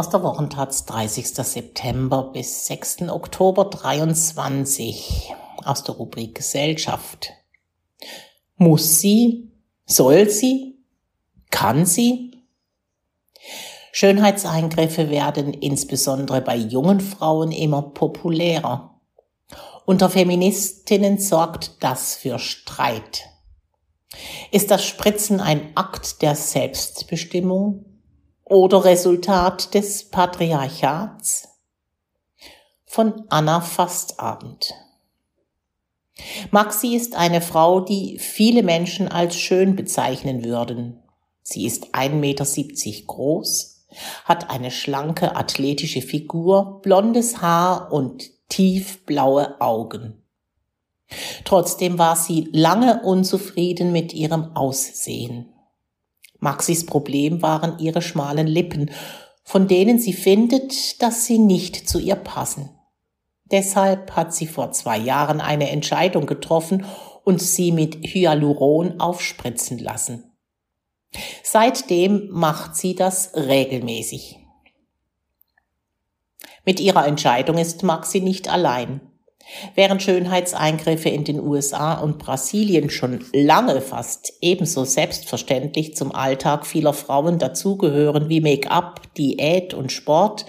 aus der Wochentatz 30. September bis 6. Oktober 23 aus der Rubrik Gesellschaft. Muss sie? Soll sie? Kann sie? Schönheitseingriffe werden insbesondere bei jungen Frauen immer populärer. Unter Feministinnen sorgt das für Streit. Ist das Spritzen ein Akt der Selbstbestimmung oder Resultat des Patriarchats? Von Anna Fastabend. Maxi ist eine Frau, die viele Menschen als schön bezeichnen würden. Sie ist 1,70 Meter groß, hat eine schlanke, athletische Figur, blondes Haar und tiefblaue Augen. Trotzdem war sie lange unzufrieden mit ihrem Aussehen. Maxis Problem waren ihre schmalen Lippen, von denen sie findet, dass sie nicht zu ihr passen. Deshalb hat sie vor zwei Jahren eine Entscheidung getroffen und sie mit Hyaluron aufspritzen lassen. Seitdem macht sie das regelmäßig. Mit ihrer Entscheidung ist Maxi nicht allein. Während Schönheitseingriffe in den USA und Brasilien schon lange fast ebenso selbstverständlich zum Alltag vieler Frauen dazugehören wie Make-up, Diät und Sport,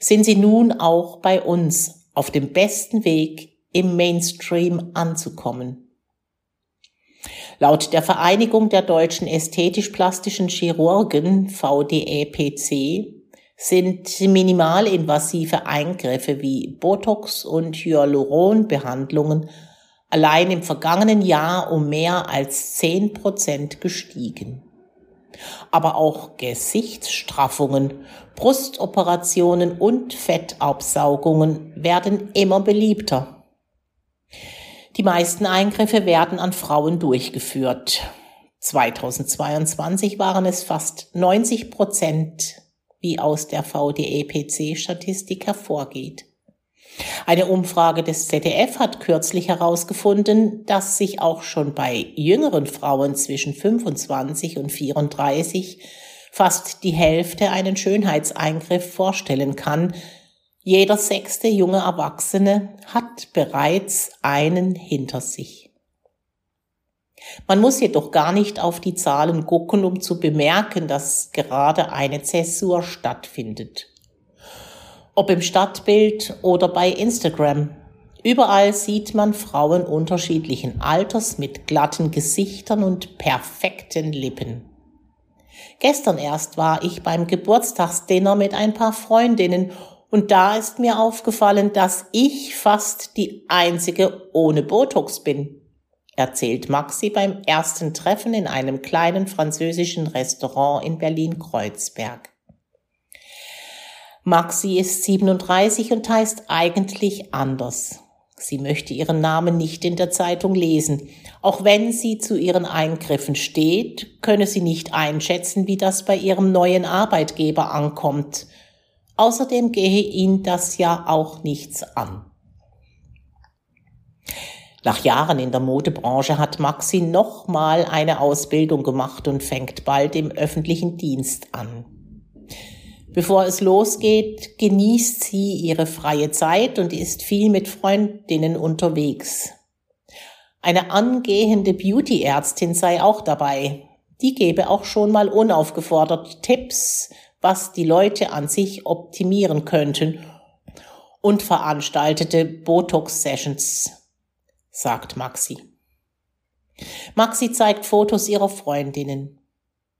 sind sie nun auch bei uns auf dem besten Weg im Mainstream anzukommen. Laut der Vereinigung der deutschen ästhetisch-plastischen Chirurgen VDEPC sind minimalinvasive Eingriffe wie Botox und Hyaluronbehandlungen allein im vergangenen Jahr um mehr als zehn Prozent gestiegen. Aber auch Gesichtsstraffungen, Brustoperationen und Fettabsaugungen werden immer beliebter. Die meisten Eingriffe werden an Frauen durchgeführt. 2022 waren es fast 90 Prozent wie aus der VDEPC-Statistik hervorgeht. Eine Umfrage des ZDF hat kürzlich herausgefunden, dass sich auch schon bei jüngeren Frauen zwischen 25 und 34 fast die Hälfte einen Schönheitseingriff vorstellen kann. Jeder sechste junge Erwachsene hat bereits einen hinter sich. Man muss jedoch gar nicht auf die Zahlen gucken, um zu bemerken, dass gerade eine Zäsur stattfindet. Ob im Stadtbild oder bei Instagram. Überall sieht man Frauen unterschiedlichen Alters mit glatten Gesichtern und perfekten Lippen. Gestern erst war ich beim Geburtstagsdinner mit ein paar Freundinnen und da ist mir aufgefallen, dass ich fast die einzige ohne Botox bin erzählt Maxi beim ersten Treffen in einem kleinen französischen Restaurant in Berlin-Kreuzberg. Maxi ist 37 und heißt eigentlich anders. Sie möchte ihren Namen nicht in der Zeitung lesen. Auch wenn sie zu ihren Eingriffen steht, könne sie nicht einschätzen, wie das bei ihrem neuen Arbeitgeber ankommt. Außerdem gehe ihn das ja auch nichts an. Nach Jahren in der Modebranche hat Maxi nochmal eine Ausbildung gemacht und fängt bald im öffentlichen Dienst an. Bevor es losgeht, genießt sie ihre freie Zeit und ist viel mit Freundinnen unterwegs. Eine angehende Beauty-Ärztin sei auch dabei. Die gebe auch schon mal unaufgefordert Tipps, was die Leute an sich optimieren könnten und veranstaltete Botox-Sessions sagt Maxi. Maxi zeigt Fotos ihrer Freundinnen.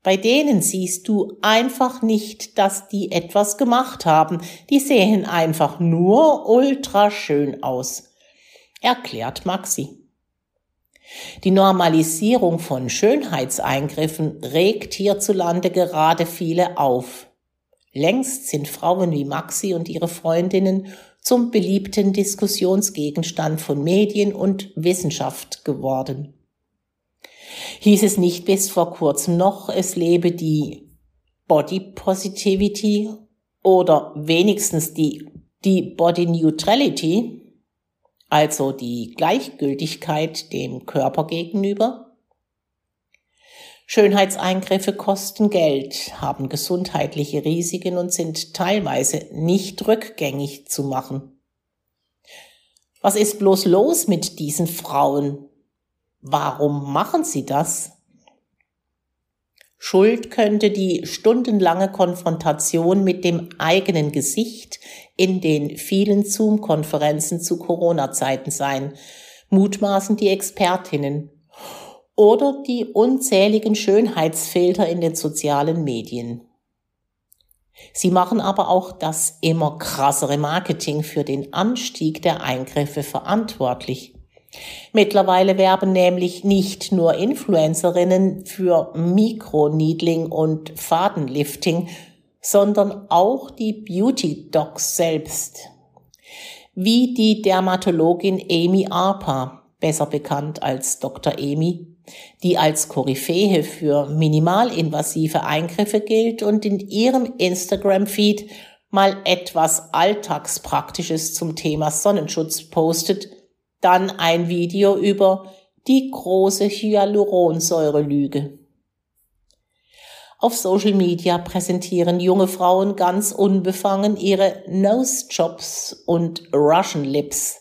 Bei denen siehst du einfach nicht, dass die etwas gemacht haben. Die sehen einfach nur ultra schön aus, erklärt Maxi. Die Normalisierung von Schönheitseingriffen regt hierzulande gerade viele auf. Längst sind Frauen wie Maxi und ihre Freundinnen zum beliebten Diskussionsgegenstand von Medien und Wissenschaft geworden. Hieß es nicht bis vor kurzem noch, es lebe die Body Positivity oder wenigstens die, die Body Neutrality, also die Gleichgültigkeit dem Körper gegenüber? Schönheitseingriffe kosten Geld, haben gesundheitliche Risiken und sind teilweise nicht rückgängig zu machen. Was ist bloß los mit diesen Frauen? Warum machen sie das? Schuld könnte die stundenlange Konfrontation mit dem eigenen Gesicht in den vielen Zoom-Konferenzen zu Corona-Zeiten sein, mutmaßen die Expertinnen oder die unzähligen Schönheitsfilter in den sozialen Medien. Sie machen aber auch das immer krassere Marketing für den Anstieg der Eingriffe verantwortlich. Mittlerweile werben nämlich nicht nur Influencerinnen für Mikroneedling und Fadenlifting, sondern auch die Beauty Docs selbst. Wie die Dermatologin Amy Arpa, besser bekannt als Dr. Amy, die als Koryphäe für minimalinvasive Eingriffe gilt und in ihrem Instagram-Feed mal etwas Alltagspraktisches zum Thema Sonnenschutz postet, dann ein Video über die große Hyaluronsäure-Lüge. Auf Social Media präsentieren junge Frauen ganz unbefangen ihre Nose Jobs und Russian Lips,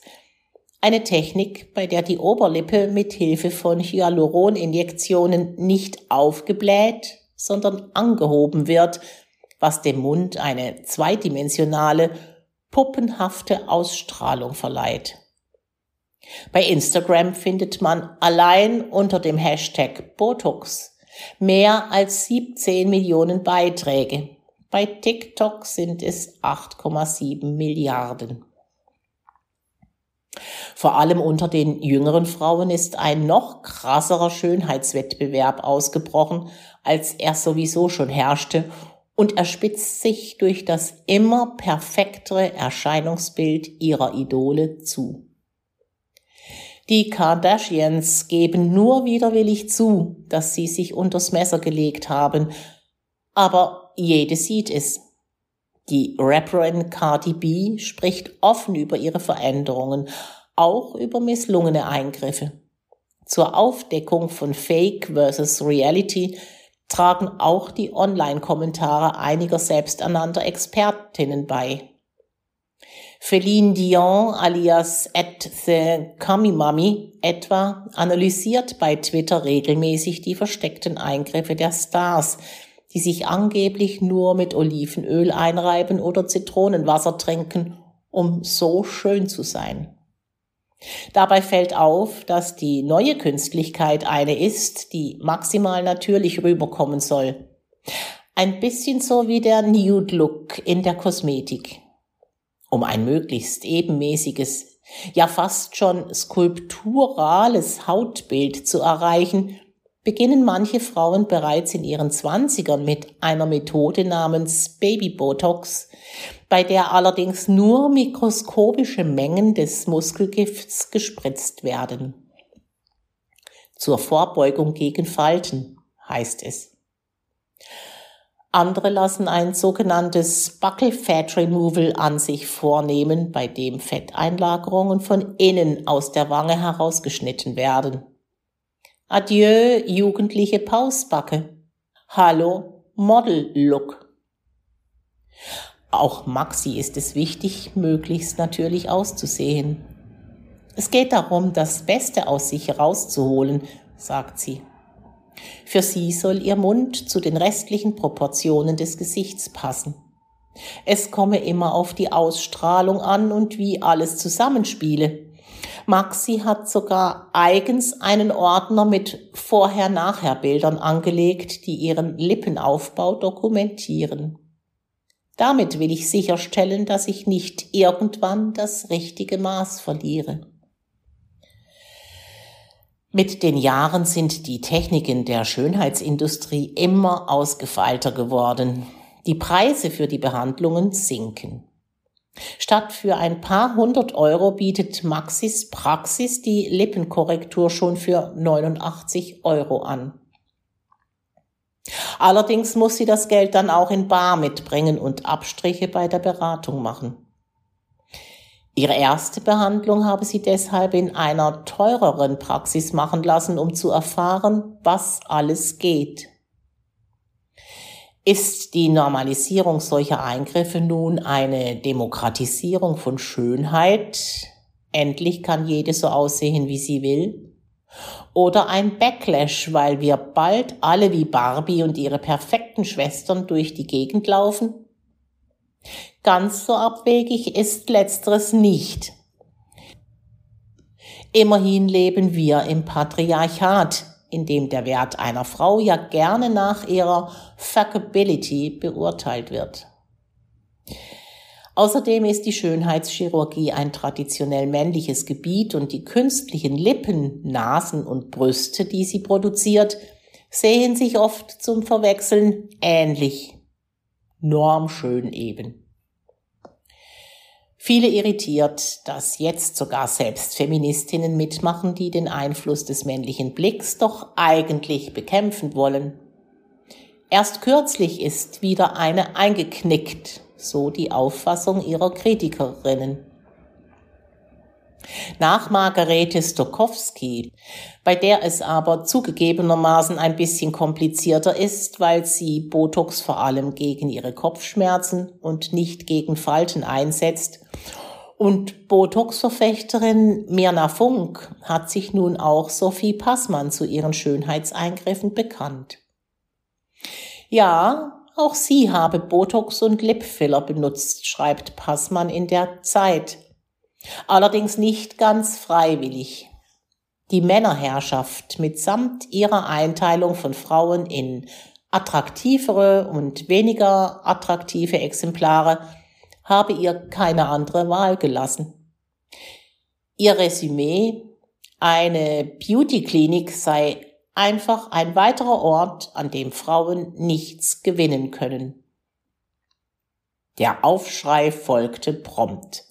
eine Technik, bei der die Oberlippe mit Hilfe von Hyaluroninjektionen nicht aufgebläht, sondern angehoben wird, was dem Mund eine zweidimensionale, puppenhafte Ausstrahlung verleiht. Bei Instagram findet man allein unter dem Hashtag Botox mehr als 17 Millionen Beiträge. Bei TikTok sind es 8,7 Milliarden. Vor allem unter den jüngeren Frauen ist ein noch krasserer Schönheitswettbewerb ausgebrochen, als er sowieso schon herrschte und er spitzt sich durch das immer perfektere Erscheinungsbild ihrer Idole zu. Die Kardashians geben nur widerwillig zu, dass sie sich unters Messer gelegt haben, aber jede sieht es. Die Rapperin Cardi B spricht offen über ihre Veränderungen, auch über misslungene Eingriffe. Zur Aufdeckung von Fake versus Reality tragen auch die Online-Kommentare einiger selbsternannter Expertinnen bei. Feline Dion alias at the Kamimami etwa analysiert bei Twitter regelmäßig die versteckten Eingriffe der Stars, die sich angeblich nur mit Olivenöl einreiben oder Zitronenwasser trinken, um so schön zu sein. Dabei fällt auf, dass die neue Künstlichkeit eine ist, die maximal natürlich rüberkommen soll. Ein bisschen so wie der Nude Look in der Kosmetik. Um ein möglichst ebenmäßiges, ja fast schon skulpturales Hautbild zu erreichen, beginnen manche Frauen bereits in ihren Zwanzigern mit einer Methode namens Baby Botox, bei der allerdings nur mikroskopische Mengen des Muskelgifts gespritzt werden. Zur Vorbeugung gegen Falten heißt es. Andere lassen ein sogenanntes Buccal Fat Removal an sich vornehmen, bei dem Fetteinlagerungen von innen aus der Wange herausgeschnitten werden. Adieu, jugendliche Pausbacke. Hallo, Model-Look. Auch Maxi ist es wichtig, möglichst natürlich auszusehen. Es geht darum, das Beste aus sich herauszuholen, sagt sie. Für sie soll ihr Mund zu den restlichen Proportionen des Gesichts passen. Es komme immer auf die Ausstrahlung an und wie alles zusammenspiele. Maxi hat sogar eigens einen Ordner mit Vorher-Nachher-Bildern angelegt, die ihren Lippenaufbau dokumentieren. Damit will ich sicherstellen, dass ich nicht irgendwann das richtige Maß verliere. Mit den Jahren sind die Techniken der Schönheitsindustrie immer ausgefeilter geworden. Die Preise für die Behandlungen sinken. Statt für ein paar hundert Euro bietet Maxis Praxis die Lippenkorrektur schon für 89 Euro an. Allerdings muss sie das Geld dann auch in Bar mitbringen und Abstriche bei der Beratung machen. Ihre erste Behandlung habe sie deshalb in einer teureren Praxis machen lassen, um zu erfahren, was alles geht. Ist die Normalisierung solcher Eingriffe nun eine Demokratisierung von Schönheit? Endlich kann jede so aussehen, wie sie will? Oder ein Backlash, weil wir bald alle wie Barbie und ihre perfekten Schwestern durch die Gegend laufen? Ganz so abwegig ist letzteres nicht. Immerhin leben wir im Patriarchat, in dem der Wert einer Frau ja gerne nach ihrer Fuckability beurteilt wird. Außerdem ist die Schönheitschirurgie ein traditionell männliches Gebiet und die künstlichen Lippen, Nasen und Brüste, die sie produziert, sehen sich oft zum Verwechseln ähnlich. Normschön eben. Viele irritiert, dass jetzt sogar selbst Feministinnen mitmachen, die den Einfluss des männlichen Blicks doch eigentlich bekämpfen wollen. Erst kürzlich ist wieder eine eingeknickt, so die Auffassung ihrer Kritikerinnen. Nach Margarete Stokowski, bei der es aber zugegebenermaßen ein bisschen komplizierter ist, weil sie Botox vor allem gegen ihre Kopfschmerzen und nicht gegen Falten einsetzt. Und Botox-Verfechterin Mirna Funk hat sich nun auch Sophie Passmann zu ihren Schönheitseingriffen bekannt. Ja, auch sie habe Botox und Lipfiller benutzt, schreibt Passmann in der Zeit. Allerdings nicht ganz freiwillig. Die Männerherrschaft mitsamt ihrer Einteilung von Frauen in attraktivere und weniger attraktive Exemplare habe ihr keine andere Wahl gelassen. Ihr Resümee, eine Beauty-Klinik sei einfach ein weiterer Ort, an dem Frauen nichts gewinnen können. Der Aufschrei folgte prompt.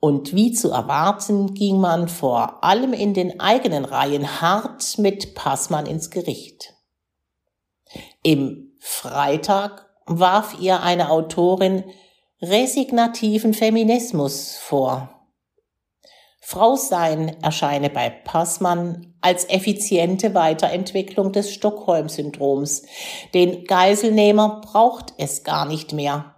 Und wie zu erwarten, ging man vor allem in den eigenen Reihen hart mit Passmann ins Gericht. Im Freitag warf ihr eine Autorin resignativen Feminismus vor. Frau sein erscheine bei Passmann als effiziente Weiterentwicklung des Stockholm-Syndroms. Den Geiselnehmer braucht es gar nicht mehr.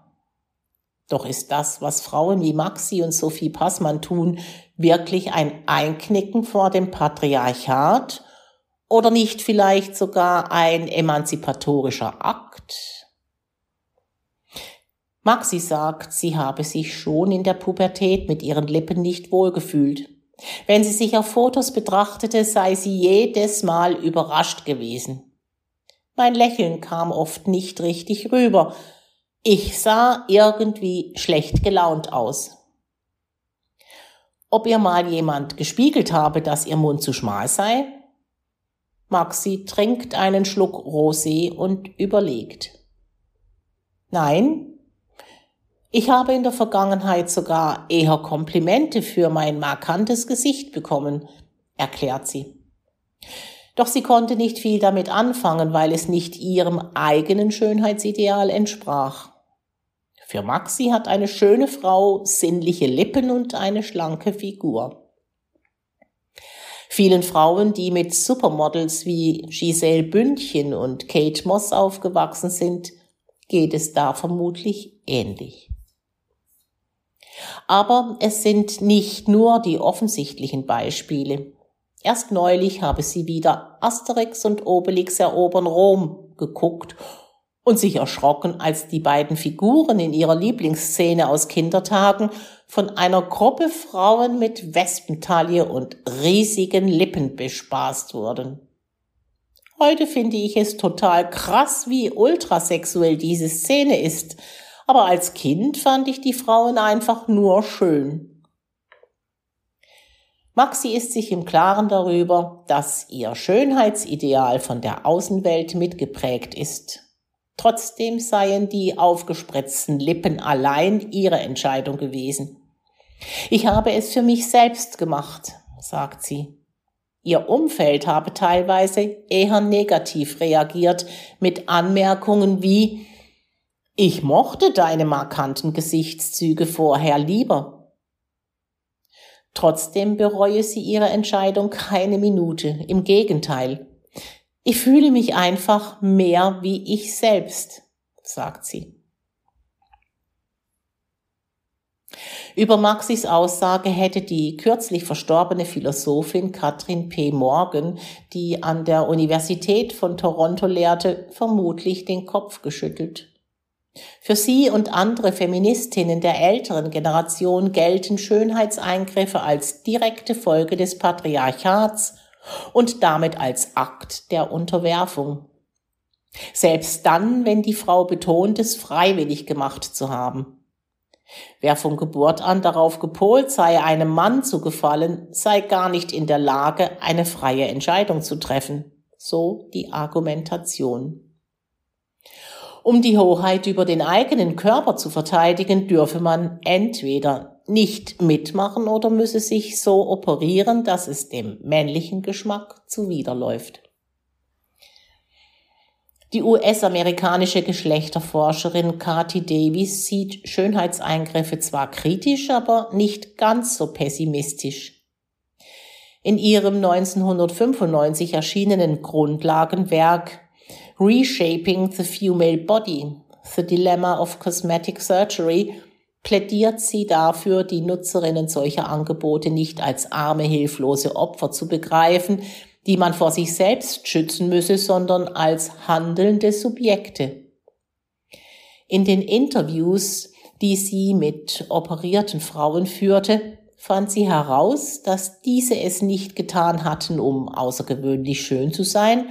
Doch ist das, was Frauen wie Maxi und Sophie Passmann tun, wirklich ein Einknicken vor dem Patriarchat oder nicht vielleicht sogar ein emanzipatorischer Akt? Maxi sagt, sie habe sich schon in der Pubertät mit ihren Lippen nicht wohlgefühlt. Wenn sie sich auf Fotos betrachtete, sei sie jedes Mal überrascht gewesen. Mein Lächeln kam oft nicht richtig rüber, ich sah irgendwie schlecht gelaunt aus. Ob ihr mal jemand gespiegelt habe, dass ihr Mund zu schmal sei? Maxi trinkt einen Schluck Rosé und überlegt. Nein, ich habe in der Vergangenheit sogar eher Komplimente für mein markantes Gesicht bekommen, erklärt sie. Doch sie konnte nicht viel damit anfangen, weil es nicht ihrem eigenen Schönheitsideal entsprach. Für Maxi hat eine schöne Frau sinnliche Lippen und eine schlanke Figur. Vielen Frauen, die mit Supermodels wie Giselle Bündchen und Kate Moss aufgewachsen sind, geht es da vermutlich ähnlich. Aber es sind nicht nur die offensichtlichen Beispiele. Erst neulich habe sie wieder Asterix und Obelix erobern Rom geguckt und sich erschrocken, als die beiden Figuren in ihrer Lieblingsszene aus Kindertagen von einer Gruppe Frauen mit Wespentaille und riesigen Lippen bespaßt wurden. Heute finde ich es total krass, wie ultrasexuell diese Szene ist, aber als Kind fand ich die Frauen einfach nur schön. Maxi ist sich im Klaren darüber, dass ihr Schönheitsideal von der Außenwelt mitgeprägt ist. Trotzdem seien die aufgespritzten Lippen allein ihre Entscheidung gewesen. Ich habe es für mich selbst gemacht, sagt sie. Ihr Umfeld habe teilweise eher negativ reagiert mit Anmerkungen wie Ich mochte deine markanten Gesichtszüge vorher lieber Trotzdem bereue sie ihre Entscheidung keine Minute. Im Gegenteil. Ich fühle mich einfach mehr wie ich selbst, sagt sie. Über Maxis Aussage hätte die kürzlich verstorbene Philosophin Katrin P. Morgan, die an der Universität von Toronto lehrte, vermutlich den Kopf geschüttelt. Für sie und andere Feministinnen der älteren Generation gelten Schönheitseingriffe als direkte Folge des Patriarchats und damit als Akt der Unterwerfung. Selbst dann, wenn die Frau betont, es freiwillig gemacht zu haben. Wer von Geburt an darauf gepolt sei, einem Mann zu gefallen, sei gar nicht in der Lage, eine freie Entscheidung zu treffen. So die Argumentation. Um die Hoheit über den eigenen Körper zu verteidigen, dürfe man entweder nicht mitmachen oder müsse sich so operieren, dass es dem männlichen Geschmack zuwiderläuft. Die US-amerikanische Geschlechterforscherin Cathy Davis sieht Schönheitseingriffe zwar kritisch, aber nicht ganz so pessimistisch. In ihrem 1995 erschienenen Grundlagenwerk Reshaping the Female Body, The Dilemma of Cosmetic Surgery, plädiert sie dafür, die Nutzerinnen solcher Angebote nicht als arme, hilflose Opfer zu begreifen, die man vor sich selbst schützen müsse, sondern als handelnde Subjekte. In den Interviews, die sie mit operierten Frauen führte, fand sie heraus, dass diese es nicht getan hatten, um außergewöhnlich schön zu sein,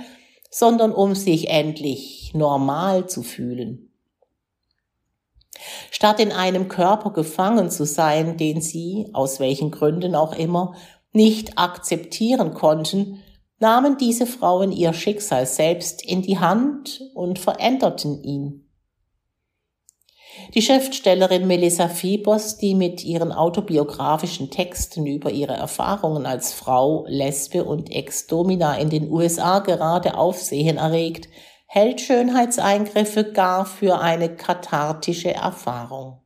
sondern um sich endlich normal zu fühlen. Statt in einem Körper gefangen zu sein, den sie, aus welchen Gründen auch immer, nicht akzeptieren konnten, nahmen diese Frauen ihr Schicksal selbst in die Hand und veränderten ihn. Die Schriftstellerin Melissa Fiebers, die mit ihren autobiografischen Texten über ihre Erfahrungen als Frau, Lesbe und Ex-Domina in den USA gerade Aufsehen erregt, hält Schönheitseingriffe gar für eine kathartische Erfahrung.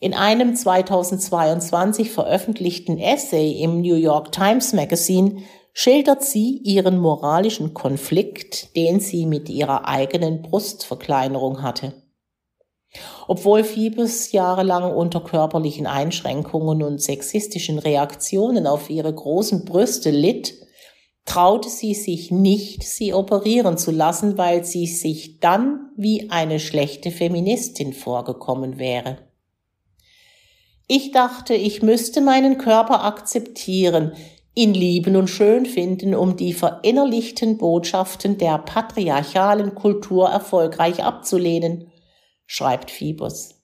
In einem 2022 veröffentlichten Essay im New York Times Magazine schildert sie ihren moralischen Konflikt, den sie mit ihrer eigenen Brustverkleinerung hatte. Obwohl Phoebus jahrelang unter körperlichen Einschränkungen und sexistischen Reaktionen auf ihre großen Brüste litt, traute sie sich nicht, sie operieren zu lassen, weil sie sich dann wie eine schlechte Feministin vorgekommen wäre. Ich dachte, ich müsste meinen Körper akzeptieren, ihn lieben und schön finden, um die verinnerlichten Botschaften der patriarchalen Kultur erfolgreich abzulehnen, schreibt Phoebus.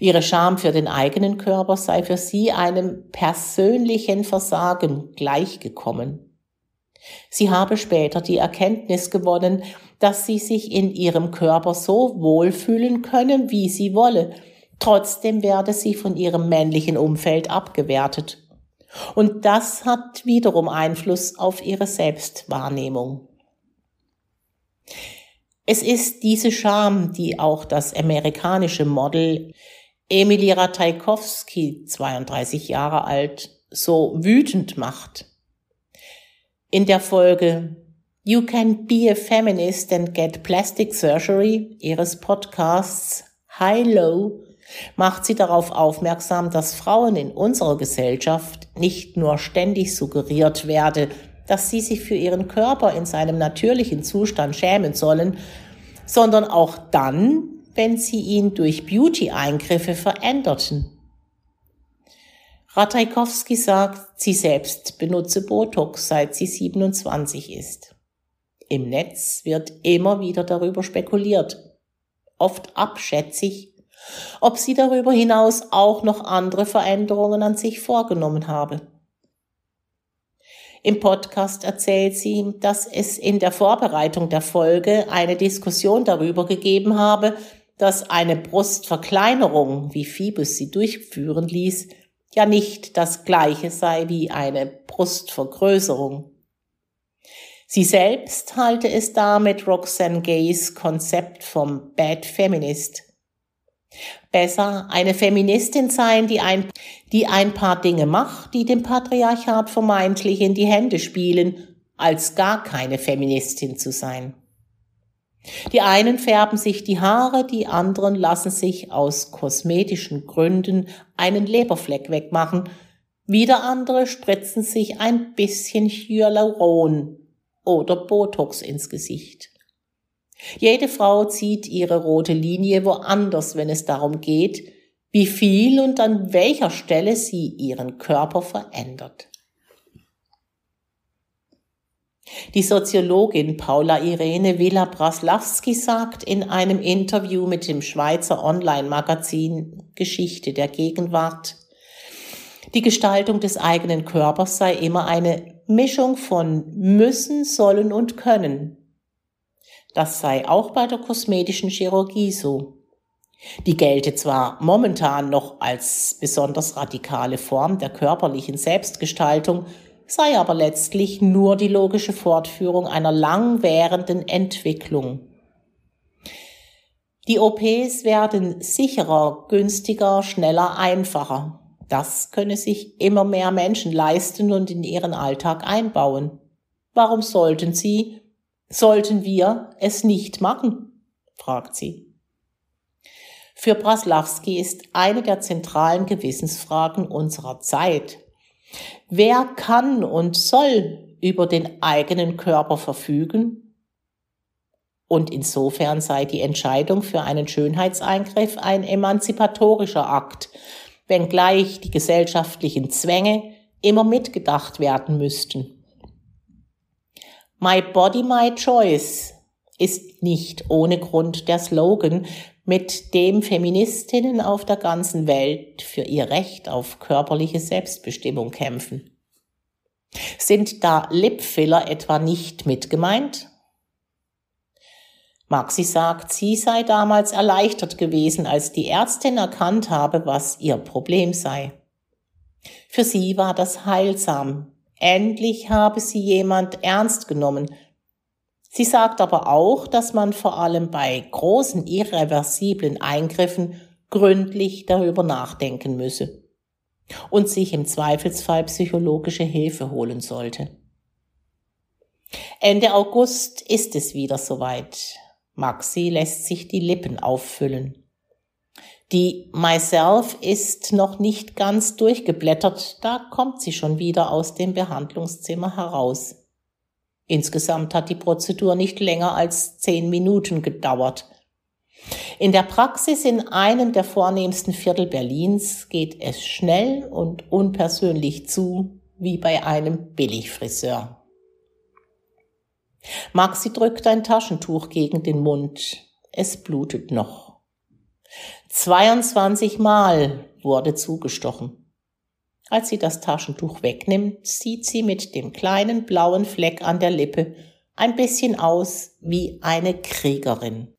Ihre Scham für den eigenen Körper sei für sie einem persönlichen Versagen gleichgekommen. Sie habe später die Erkenntnis gewonnen, dass sie sich in ihrem Körper so wohlfühlen können, wie sie wolle, Trotzdem werde sie von ihrem männlichen Umfeld abgewertet. Und das hat wiederum Einfluss auf ihre Selbstwahrnehmung. Es ist diese Scham, die auch das amerikanische Model Emily Ratajkowski, 32 Jahre alt, so wütend macht. In der Folge You Can Be a Feminist and Get Plastic Surgery ihres Podcasts High Low macht sie darauf aufmerksam, dass Frauen in unserer Gesellschaft nicht nur ständig suggeriert werde, dass sie sich für ihren Körper in seinem natürlichen Zustand schämen sollen, sondern auch dann, wenn sie ihn durch Beauty-Eingriffe veränderten. Ratajkowski sagt, sie selbst benutze Botox, seit sie 27 ist. Im Netz wird immer wieder darüber spekuliert, oft abschätzig ob sie darüber hinaus auch noch andere Veränderungen an sich vorgenommen habe. Im Podcast erzählt sie, dass es in der Vorbereitung der Folge eine Diskussion darüber gegeben habe, dass eine Brustverkleinerung, wie Phoebus sie durchführen ließ, ja nicht das gleiche sei wie eine Brustvergrößerung. Sie selbst halte es da mit Roxanne Gays Konzept vom Bad Feminist Besser eine Feministin sein, die ein, die ein paar Dinge macht, die dem Patriarchat vermeintlich in die Hände spielen, als gar keine Feministin zu sein. Die einen färben sich die Haare, die anderen lassen sich aus kosmetischen Gründen einen Leberfleck wegmachen, wieder andere spritzen sich ein bisschen Hyaluron oder Botox ins Gesicht. Jede Frau zieht ihre rote Linie woanders, wenn es darum geht, wie viel und an welcher Stelle sie ihren Körper verändert. Die Soziologin Paula Irene Villa-Braslawski sagt in einem Interview mit dem Schweizer Online-Magazin Geschichte der Gegenwart, die Gestaltung des eigenen Körpers sei immer eine Mischung von müssen, sollen und können. Das sei auch bei der kosmetischen Chirurgie so. Die gelte zwar momentan noch als besonders radikale Form der körperlichen Selbstgestaltung, sei aber letztlich nur die logische Fortführung einer langwährenden Entwicklung. Die OPs werden sicherer, günstiger, schneller, einfacher. Das könne sich immer mehr Menschen leisten und in ihren Alltag einbauen. Warum sollten sie, sollten wir es nicht machen? fragt sie. Für Braslawski ist eine der zentralen Gewissensfragen unserer Zeit. Wer kann und soll über den eigenen Körper verfügen? Und insofern sei die Entscheidung für einen Schönheitseingriff ein emanzipatorischer Akt, wenngleich die gesellschaftlichen Zwänge immer mitgedacht werden müssten. My Body, My Choice ist nicht ohne Grund der Slogan, mit dem Feministinnen auf der ganzen Welt für ihr Recht auf körperliche Selbstbestimmung kämpfen. Sind da Lipfiller etwa nicht mit gemeint? Maxi sagt, sie sei damals erleichtert gewesen, als die Ärztin erkannt habe, was ihr Problem sei. Für sie war das heilsam. Endlich habe sie jemand ernst genommen. Sie sagt aber auch, dass man vor allem bei großen irreversiblen Eingriffen gründlich darüber nachdenken müsse und sich im Zweifelsfall psychologische Hilfe holen sollte. Ende August ist es wieder soweit. Maxi lässt sich die Lippen auffüllen. Die Myself ist noch nicht ganz durchgeblättert, da kommt sie schon wieder aus dem Behandlungszimmer heraus. Insgesamt hat die Prozedur nicht länger als zehn Minuten gedauert. In der Praxis in einem der vornehmsten Viertel Berlins geht es schnell und unpersönlich zu, wie bei einem Billigfriseur. Maxi drückt ein Taschentuch gegen den Mund. Es blutet noch. 22 Mal wurde zugestochen. Als sie das Taschentuch wegnimmt, sieht sie mit dem kleinen blauen Fleck an der Lippe ein bisschen aus wie eine Kriegerin.